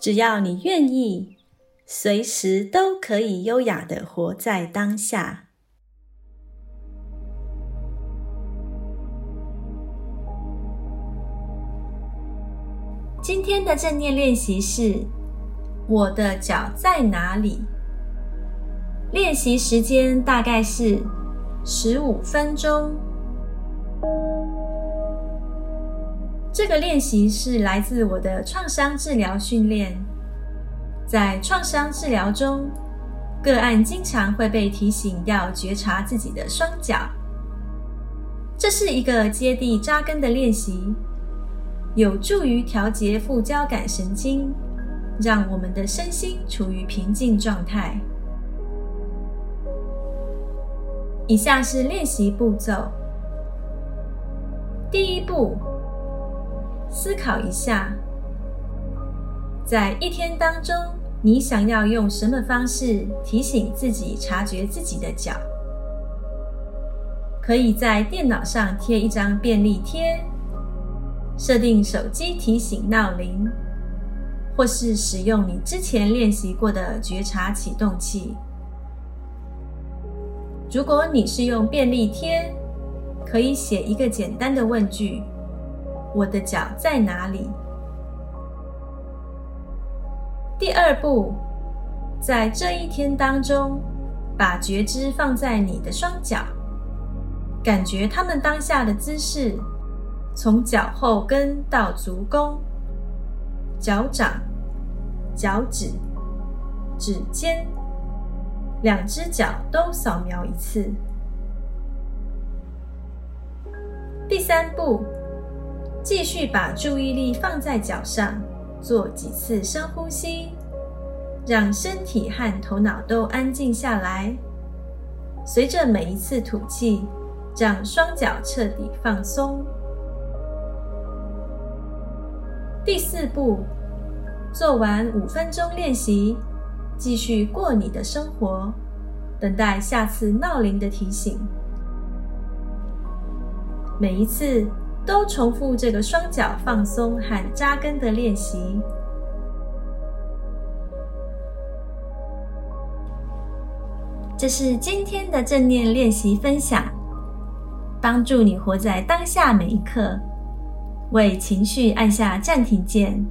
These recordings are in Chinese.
只要你愿意，随时都可以优雅的活在当下。今天的正念练习是：我的脚在哪里？练习时间大概是十五分钟。这个练习是来自我的创伤治疗训练。在创伤治疗中，个案经常会被提醒要觉察自己的双脚。这是一个接地扎根的练习，有助于调节副交感神经，让我们的身心处于平静状态。以下是练习步骤：第一步。思考一下，在一天当中，你想要用什么方式提醒自己察觉自己的脚？可以在电脑上贴一张便利贴，设定手机提醒闹铃，或是使用你之前练习过的觉察启动器。如果你是用便利贴，可以写一个简单的问句。我的脚在哪里？第二步，在这一天当中，把觉知放在你的双脚，感觉他们当下的姿势，从脚后跟到足弓、脚掌、脚趾、指尖，两只脚都扫描一次。第三步。继续把注意力放在脚上，做几次深呼吸，让身体和头脑都安静下来。随着每一次吐气，让双脚彻底放松。第四步，做完五分钟练习，继续过你的生活，等待下次闹铃的提醒。每一次。都重复这个双脚放松和扎根的练习。这是今天的正念练习分享，帮助你活在当下每一刻，为情绪按下暂停键，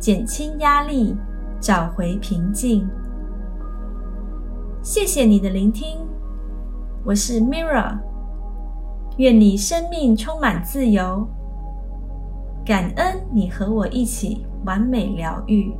减轻压力，找回平静。谢谢你的聆听，我是 Mira。愿你生命充满自由，感恩你和我一起完美疗愈。